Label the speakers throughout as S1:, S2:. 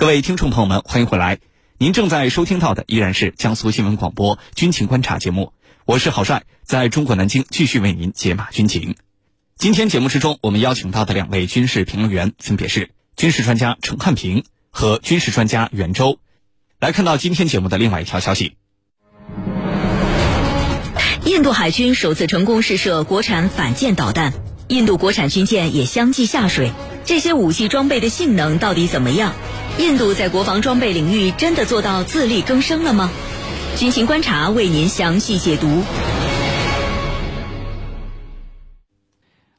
S1: 各位听众朋友们，欢迎回来。您正在收听到的依然是江苏新闻广播军情观察节目，我是郝帅，在中国南京继续为您解码军情。今天节目之中，我们邀请到的两位军事评论员分别是军事专家陈汉平和军事专家袁周。来看到今天节目的另外一条消息：
S2: 印度海军首次成功试射国产反舰导弹，印度国产军舰也相继下水。这些武器装备的性能到底怎么样？印度在国防装备领域真的做到自力更生了吗？军情观察为您详细解读。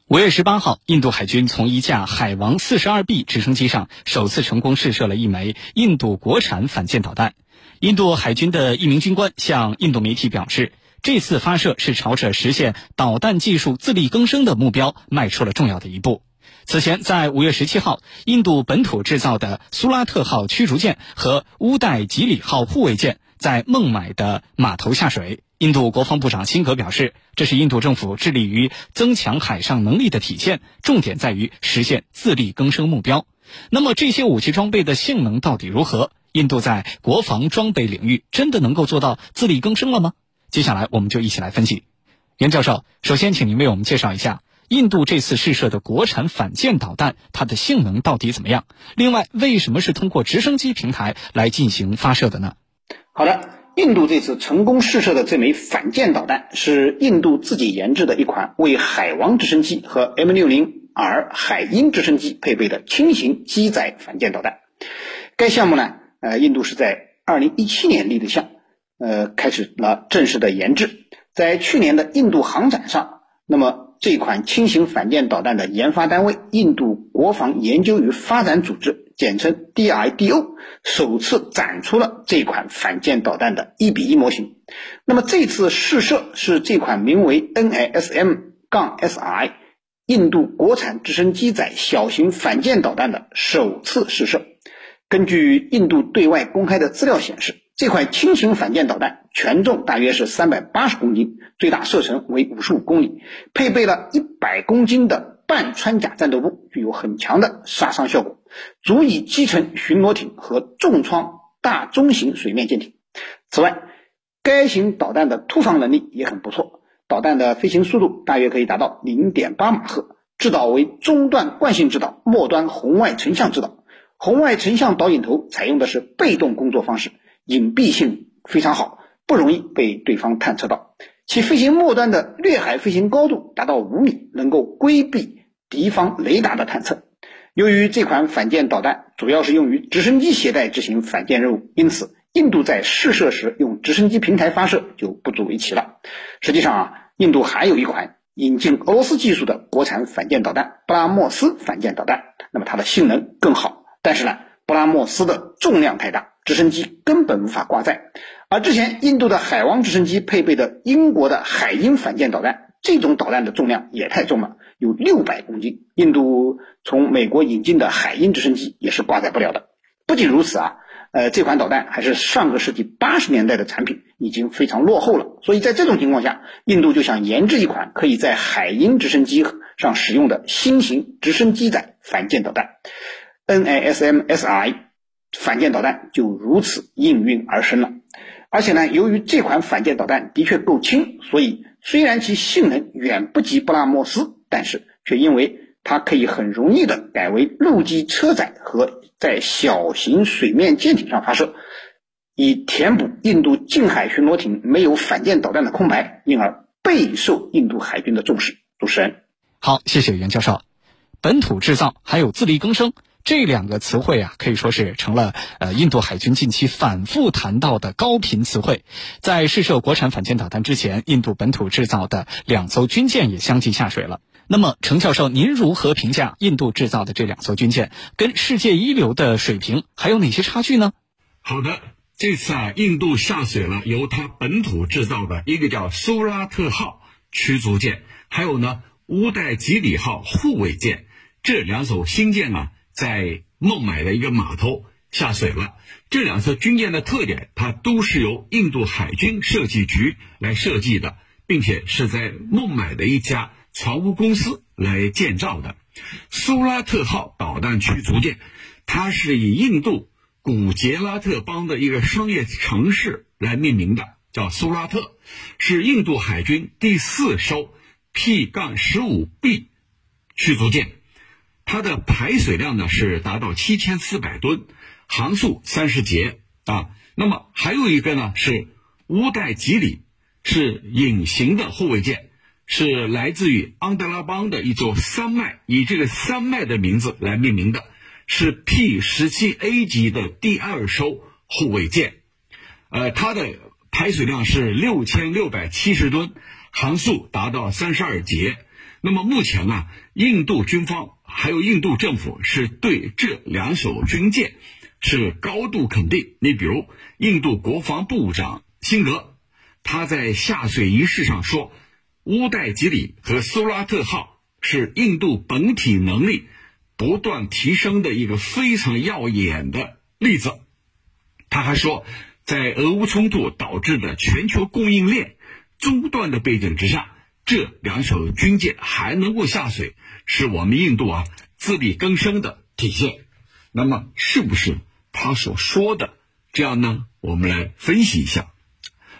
S1: 五月十八号，印度海军从一架海王四十二 B 直升机上首次成功试射了一枚印度国产反舰导弹。印度海军的一名军官向印度媒体表示，这次发射是朝着实现导弹技术自力更生的目标迈出了重要的一步。此前，在五月十七号，印度本土制造的苏拉特号驱逐舰和乌代吉里号护卫舰在孟买的码头下水。印度国防部长辛格表示，这是印度政府致力于增强海上能力的体现，重点在于实现自力更生目标。那么，这些武器装备的性能到底如何？印度在国防装备领域真的能够做到自力更生了吗？接下来，我们就一起来分析。袁教授，首先，请您为我们介绍一下。印度这次试射的国产反舰导弹，它的性能到底怎么样？另外，为什么是通过直升机平台来进行发射的呢？
S3: 好的，印度这次成功试射的这枚反舰导弹是印度自己研制的一款为海王直升机和 M60R 海鹰直升机配备的轻型机载反舰导弹。该项目呢，呃，印度是在2017年立的项，呃，开始了正式的研制。在去年的印度航展上，那么。这款轻型反舰导弹的研发单位印度国防研究与发展组织，简称 DIDO，首次展出了这款反舰导弹的一比一模型。那么这次试射是这款名为 NASM- 杠 SI 印度国产直升机载小型反舰导弹的首次试射。根据印度对外公开的资料显示。这款轻型反舰导弹全重大约是三百八十公斤，最大射程为五十五公里，配备了一百公斤的半穿甲战斗部，具有很强的杀伤效果，足以击沉巡逻艇和重创大中型水面舰艇。此外，该型导弹的突防能力也很不错，导弹的飞行速度大约可以达到零点八马赫，制导为中段惯性制导，末端红外成像制导，红外成像导引头采用的是被动工作方式。隐蔽性非常好，不容易被对方探测到。其飞行末端的掠海飞行高度达到五米，能够规避敌方雷达的探测。由于这款反舰导弹主要是用于直升机携带执行反舰任务，因此印度在试射时用直升机平台发射就不足为奇了。实际上啊，印度还有一款引进俄罗斯技术的国产反舰导弹——布拉莫斯反舰导弹，那么它的性能更好，但是呢，布拉莫斯的重量太大。直升机根本无法挂载，而之前印度的海王直升机配备的英国的海鹰反舰导弹，这种导弹的重量也太重了，有六百公斤。印度从美国引进的海鹰直升机也是挂载不了的。不仅如此啊，呃，这款导弹还是上个世纪八十年代的产品，已经非常落后了。所以在这种情况下，印度就想研制一款可以在海鹰直升机上使用的新型直升机载反舰导弹，NASM-SI。反舰导弹就如此应运而生了，而且呢，由于这款反舰导弹的确够轻，所以虽然其性能远不及布拉莫斯，但是却因为它可以很容易的改为陆基车载和在小型水面舰艇上发射，以填补印度近海巡逻艇没有反舰导弹的空白，因而备受印度海军的重视。主持人，
S1: 好，谢谢袁教授。本土制造还有自力更生。这两个词汇啊，可以说是成了呃印度海军近期反复谈到的高频词汇。在试射国产反舰导弹之前，印度本土制造的两艘军舰也相继下水了。那么，程教授，您如何评价印度制造的这两艘军舰跟世界一流的水平还有哪些差距呢？
S4: 好的，这次啊，印度下水了由它本土制造的一个叫苏拉特号驱逐舰，还有呢乌代吉里号护卫舰这两艘新舰啊。在孟买的一个码头下水了。这两艘军舰的特点，它都是由印度海军设计局来设计的，并且是在孟买的一家船坞公司来建造的。苏拉特号导弹驱逐舰，它是以印度古杰拉特邦的一个商业城市来命名的，叫苏拉特，是印度海军第四艘 P 杠十五 B 驱逐舰，它的排水量呢是达到七千四百吨，航速三十节啊。那么还有一个呢是乌代吉里，是隐形的护卫舰。是来自于安德拉邦的一座山脉，以这个山脉的名字来命名的，是 P 十七 A 级的第二艘护卫舰，呃，它的排水量是六千六百七十吨，航速达到三十二节。那么目前呢，印度军方还有印度政府是对这两艘军舰是高度肯定。你比如，印度国防部长辛格，他在下水仪式上说。乌代吉里和苏拉特号是印度本体能力不断提升的一个非常耀眼的例子。他还说，在俄乌冲突导致的全球供应链中断的背景之下，这两艘军舰还能够下水，是我们印度啊自力更生的体现。那么，是不是他所说的这样呢？我们来分析一下。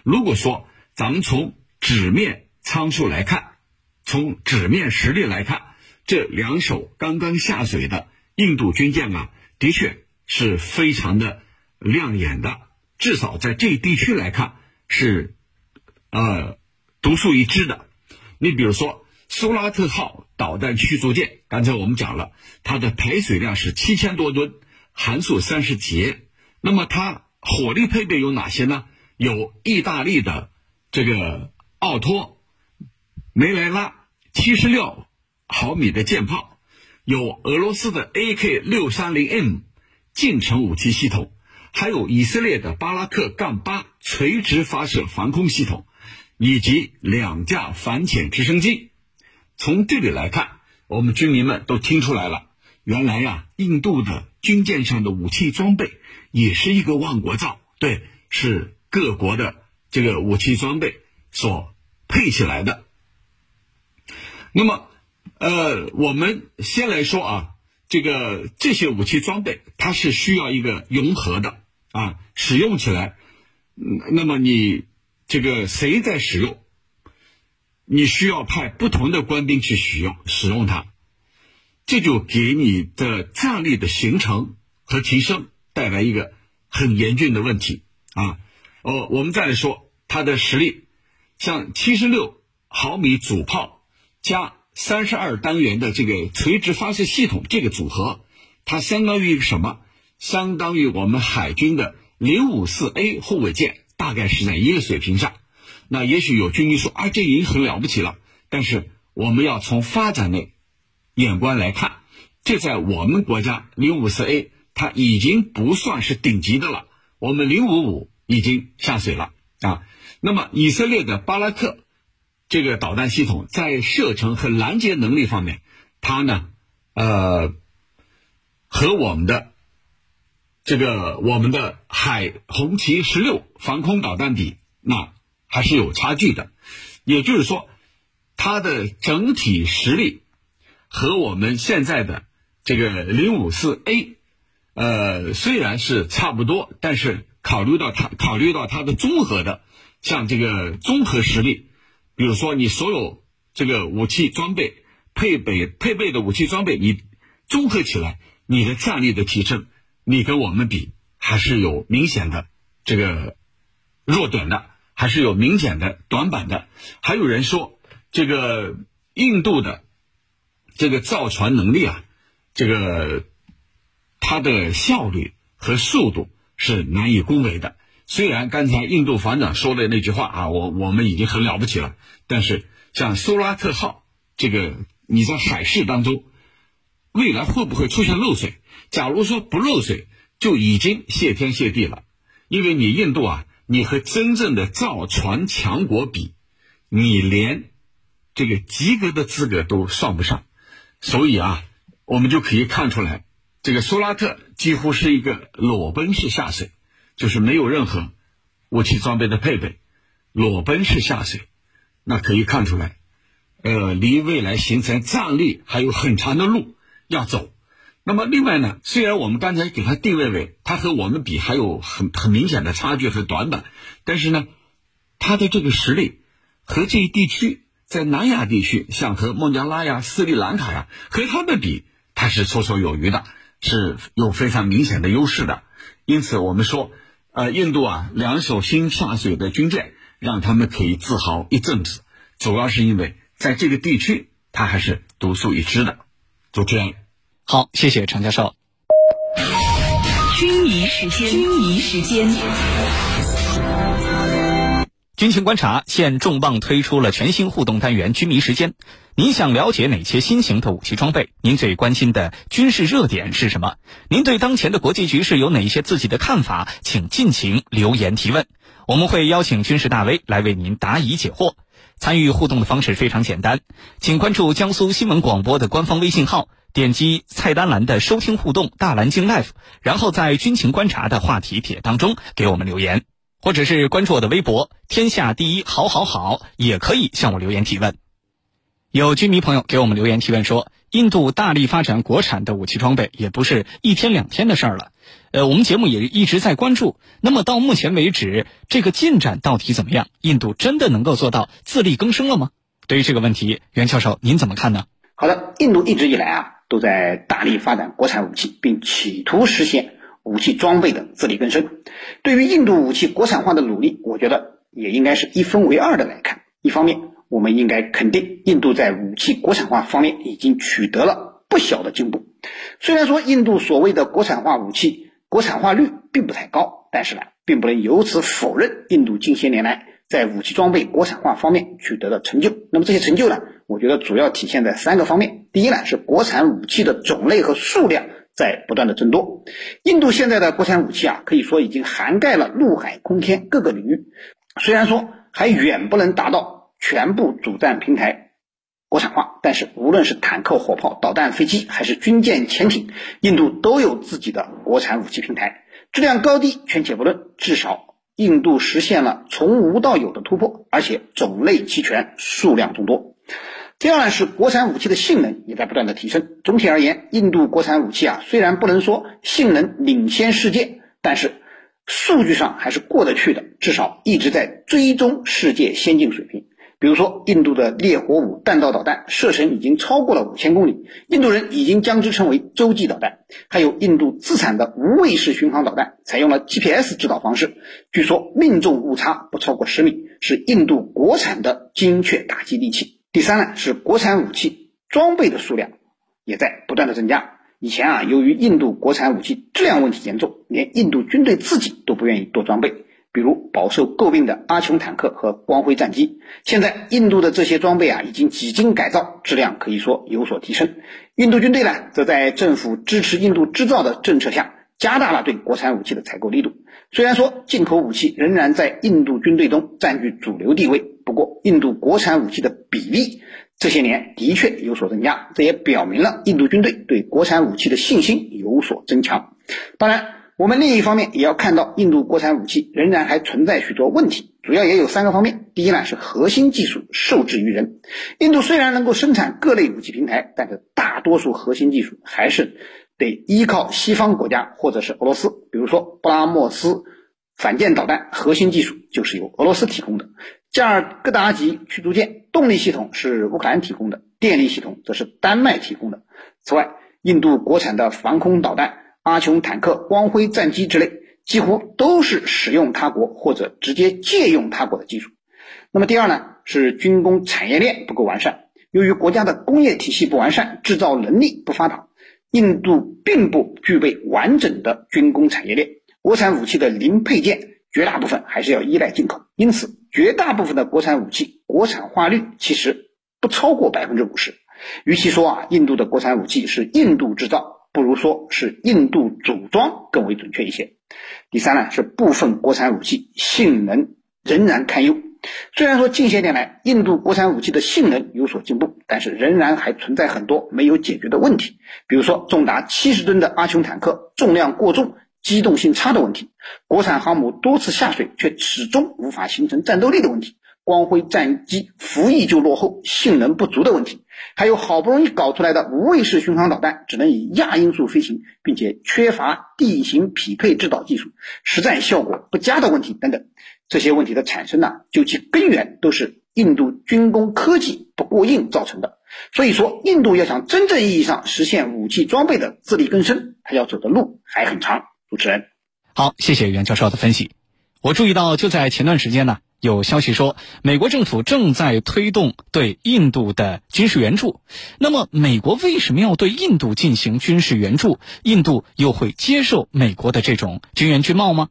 S4: 如果说咱们从纸面，参数来看，从纸面实力来看，这两艘刚刚下水的印度军舰啊，的确是非常的亮眼的，至少在这地区来看是，呃，独树一帜的。你比如说苏拉特号导弹驱逐舰，刚才我们讲了，它的排水量是七千多吨，航速三十节。那么它火力配备有哪些呢？有意大利的这个奥托。梅莱拉七十六毫米的舰炮，有俄罗斯的 AK 六三零 M 近程武器系统，还有以色列的巴拉克杠八垂直发射防空系统，以及两架反潜直升机。从这里来看，我们军民们都听出来了，原来呀，印度的军舰上的武器装备也是一个万国造，对，是各国的这个武器装备所配起来的。那么，呃，我们先来说啊，这个这些武器装备它是需要一个融合的啊，使用起来，那么你这个谁在使用，你需要派不同的官兵去使用使用它，这就给你的战力的形成和提升带来一个很严峻的问题啊。哦，我们再来说它的实力，像七十六毫米主炮。加三十二单元的这个垂直发射系统，这个组合，它相当于一个什么？相当于我们海军的零五四 A 护卫舰，大概是在一个水平上。那也许有军迷说，啊，这已经很了不起了。但是我们要从发展的眼光来看，这在我们国家零五四 A 它已经不算是顶级的了。我们零五五已经下水了啊。那么以色列的巴拉克。这个导弹系统在射程和拦截能力方面，它呢，呃，和我们的这个我们的海红旗十六防空导弹比，那还是有差距的。也就是说，它的整体实力和我们现在的这个零五四 A，呃，虽然是差不多，但是考虑到它考虑到它的综合的，像这个综合实力。比如说，你所有这个武器装备配备配备的武器装备，你综合起来，你的战力的提升，你跟我们比还是有明显的这个弱点的，还是有明显的短板的。还有人说，这个印度的这个造船能力啊，这个它的效率和速度是难以恭维的。虽然刚才印度防长说的那句话啊，我我们已经很了不起了，但是像苏拉特号这个，你在海事当中，未来会不会出现漏水？假如说不漏水，就已经谢天谢地了。因为你印度啊，你和真正的造船强国比，你连这个及格的资格都算不上，所以啊，我们就可以看出来，这个苏拉特几乎是一个裸奔式下水。就是没有任何武器装备的配备，裸奔式下水，那可以看出来，呃，离未来形成战力还有很长的路要走。那么另外呢，虽然我们刚才给它定位为它和我们比还有很很明显的差距和短板，但是呢，它的这个实力和这一地区在南亚地区，像和孟加拉呀、斯里兰卡呀，和他们比，它是绰绰有余的，是有非常明显的优势的。因此，我们说，呃，印度啊，两艘新下水的军舰，让他们可以自豪一阵子，主要是因为在这个地区，它还是独树一帜的。就这样。
S1: 好，谢谢常教授。
S2: 军迷时间，军仪时间。
S1: 军情观察现重磅推出了全新互动单元“军迷时间”。您想了解哪些新型的武器装备？您最关心的军事热点是什么？您对当前的国际局势有哪些自己的看法？请尽情留言提问，我们会邀请军事大 V 来为您答疑解惑。参与互动的方式非常简单，请关注江苏新闻广播的官方微信号。点击菜单栏的收听互动大蓝鲸 Live，然后在军情观察的话题帖当中给我们留言，或者是关注我的微博“天下第一好好好”，也可以向我留言提问。有军迷朋友给我们留言提问说，印度大力发展国产的武器装备，也不是一天两天的事儿了。呃，我们节目也一直在关注。那么到目前为止，这个进展到底怎么样？印度真的能够做到自力更生了吗？对于这个问题，袁教授您怎么看呢？
S3: 好的，印度一直以来啊。都在大力发展国产武器，并企图实现武器装备的自力更生。对于印度武器国产化的努力，我觉得也应该是一分为二的来看。一方面，我们应该肯定印度在武器国产化方面已经取得了不小的进步。虽然说印度所谓的国产化武器国产化率并不太高，但是呢，并不能由此否认印度近些年来在武器装备国产化方面取得的成就。那么这些成就呢？我觉得主要体现在三个方面。第一呢，是国产武器的种类和数量在不断的增多。印度现在的国产武器啊，可以说已经涵盖了陆海空天各个领域。虽然说还远不能达到全部主战平台国产化，但是无论是坦克、火炮、导弹、飞机，还是军舰、潜艇，印度都有自己的国产武器平台。质量高低全且不论，至少印度实现了从无到有的突破，而且种类齐全，数量众多。第二呢是国产武器的性能也在不断的提升。总体而言，印度国产武器啊虽然不能说性能领先世界，但是数据上还是过得去的，至少一直在追踪世界先进水平。比如说，印度的烈火五弹道导弹射程已经超过了五千公里，印度人已经将之称为洲际导弹。还有印度自产的无畏式巡航导弹，采用了 GPS 指导方式，据说命中误差不超过十米，是印度国产的精确打击利器。第三呢，是国产武器装备的数量也在不断的增加。以前啊，由于印度国产武器质量问题严重，连印度军队自己都不愿意多装备，比如饱受诟病的阿琼坦克和光辉战机。现在，印度的这些装备啊，已经几经改造，质量可以说有所提升。印度军队呢，则在政府支持印度制造的政策下，加大了对国产武器的采购力度。虽然说进口武器仍然在印度军队中占据主流地位。不过，印度国产武器的比例这些年的确有所增加，这也表明了印度军队对国产武器的信心有所增强。当然，我们另一方面也要看到，印度国产武器仍然还存在许多问题，主要也有三个方面。第一呢，是核心技术受制于人。印度虽然能够生产各类武器平台，但是大多数核心技术还是得依靠西方国家或者是俄罗斯。比如说，布拉莫斯反舰导弹核心技术就是由俄罗斯提供的。加尔各答级驱逐舰动力系统是乌克兰提供的，电力系统则是丹麦提供的。此外，印度国产的防空导弹、阿琼坦克、光辉战机之类，几乎都是使用他国或者直接借用他国的技术。那么第二呢，是军工产业链不够完善。由于国家的工业体系不完善，制造能力不发达，印度并不具备完整的军工产业链。国产武器的零配件。绝大部分还是要依赖进口，因此绝大部分的国产武器国产化率其实不超过百分之五十。与其说啊印度的国产武器是印度制造，不如说是印度组装更为准确一些。第三呢是部分国产武器性能仍然堪忧。虽然说近些年来印度国产武器的性能有所进步，但是仍然还存在很多没有解决的问题，比如说重达七十吨的阿琼坦克重量过重。机动性差的问题，国产航母多次下水却始终无法形成战斗力的问题，光辉战机服役就落后、性能不足的问题，还有好不容易搞出来的无畏式巡航导弹只能以亚音速飞行，并且缺乏地形匹配制导技术，实战效果不佳的问题等等。这些问题的产生呢，究其根源都是印度军工科技不过硬造成的。所以说，印度要想真正意义上实现武器装备的自力更生，它要走的路还很长。主持人，
S1: 好，谢谢袁教授的分析。我注意到，就在前段时间呢，有消息说，美国政府正在推动对印度的军事援助。那么，美国为什么要对印度进行军事援助？印度又会接受美国的这种军援军贸吗？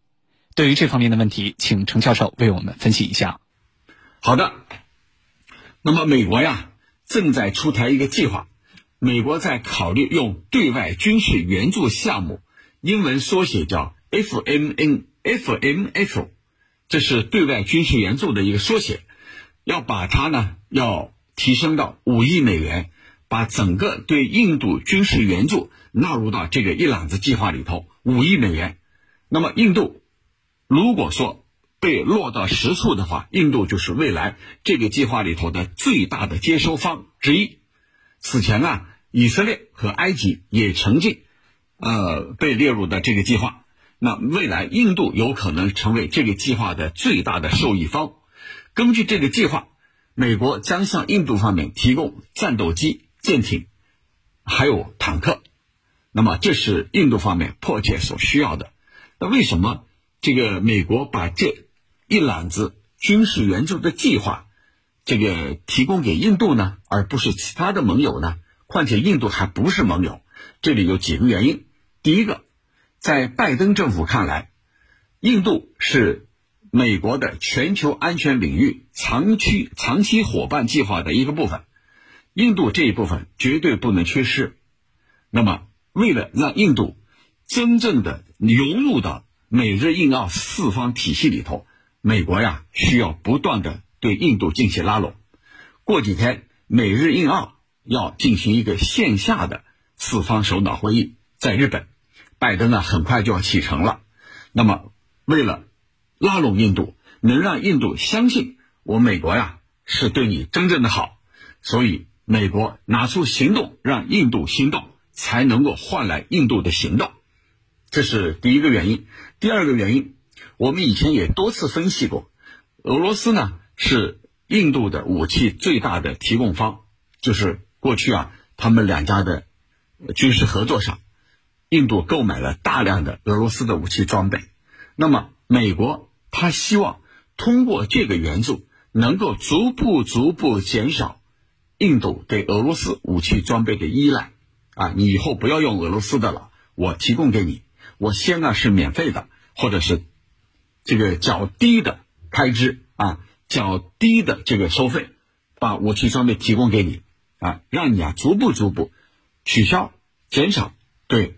S1: 对于这方面的问题，请程教授为我们分析一下。
S4: 好的，那么美国呀。正在出台一个计划，美国在考虑用对外军事援助项目，英文缩写叫 FMN，FMF，这是对外军事援助的一个缩写，要把它呢要提升到五亿美元，把整个对印度军事援助纳入到这个一揽子计划里头，五亿美元。那么印度如果说，被落到实处的话，印度就是未来这个计划里头的最大的接收方之一。此前啊，以色列和埃及也曾经，呃，被列入的这个计划。那未来印度有可能成为这个计划的最大的受益方。根据这个计划，美国将向印度方面提供战斗机、舰艇，还有坦克。那么这是印度方面迫切所需要的。那为什么这个美国把这？一揽子军事援助的计划，这个提供给印度呢，而不是其他的盟友呢？况且印度还不是盟友，这里有几个原因。第一个，在拜登政府看来，印度是美国的全球安全领域长期长期伙伴计划的一个部分，印度这一部分绝对不能缺失。那么，为了让印度真正的融入到美日印澳四方体系里头。美国呀，需要不断的对印度进行拉拢。过几天，美日印澳要进行一个线下的四方首脑会议，在日本，拜登啊很快就要启程了。那么，为了拉拢印度，能让印度相信我美国呀是对你真正的好，所以美国拿出行动让印度心动，才能够换来印度的行动。这是第一个原因。第二个原因。我们以前也多次分析过，俄罗斯呢是印度的武器最大的提供方，就是过去啊，他们两家的军事合作上，印度购买了大量的俄罗斯的武器装备。那么美国他希望通过这个援助，能够逐步逐步减少印度对俄罗斯武器装备的依赖。啊，你以后不要用俄罗斯的了，我提供给你，我先呢是免费的，或者是。这个较低的开支啊，较低的这个收费，把武器装备提供给你啊，让你啊逐步逐步取消、减少对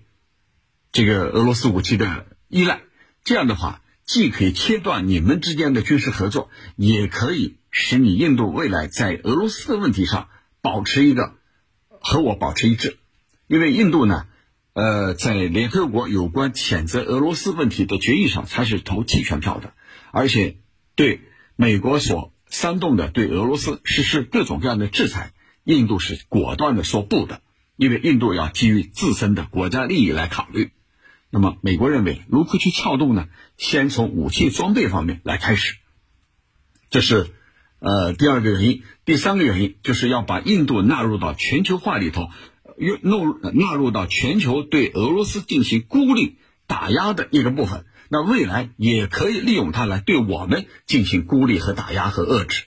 S4: 这个俄罗斯武器的依赖。这样的话，既可以切断你们之间的军事合作，也可以使你印度未来在俄罗斯的问题上保持一个和我保持一致。因为印度呢。呃，在联合国有关谴责俄罗斯问题的决议上，它是投弃权票的，而且对美国所煽动的对俄罗斯实施各种各样的制裁，印度是果断的说不的，因为印度要基于自身的国家利益来考虑。那么，美国认为如何去撬动呢？先从武器装备方面来开始，这是呃第二个原因。第三个原因就是要把印度纳入到全球化里头。纳入纳入到全球对俄罗斯进行孤立打压的一个部分，那未来也可以利用它来对我们进行孤立和打压和遏制，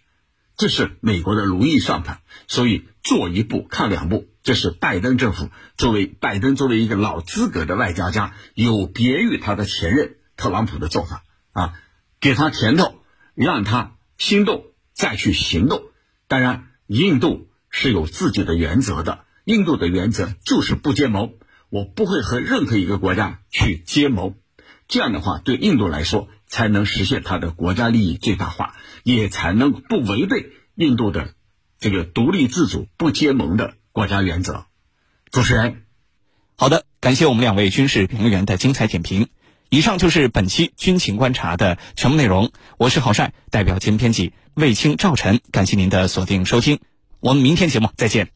S4: 这是美国的如意算盘。所以做一步看两步，这是拜登政府作为拜登作为一个老资格的外交家，有别于他的前任特朗普的做法啊，给他甜头，让他心动再去行动。当然，印度是有自己的原则的。印度的原则就是不结盟，我不会和任何一个国家去结盟。这样的话，对印度来说才能实现它的国家利益最大化，也才能不违背印度的这个独立自主、不结盟的国家原则。主持人，
S1: 好的，感谢我们两位军事评论员的精彩点评。以上就是本期军情观察的全部内容。我是郝帅，代表节目编辑卫青、赵晨，感谢您的锁定收听。我们明天节目再见。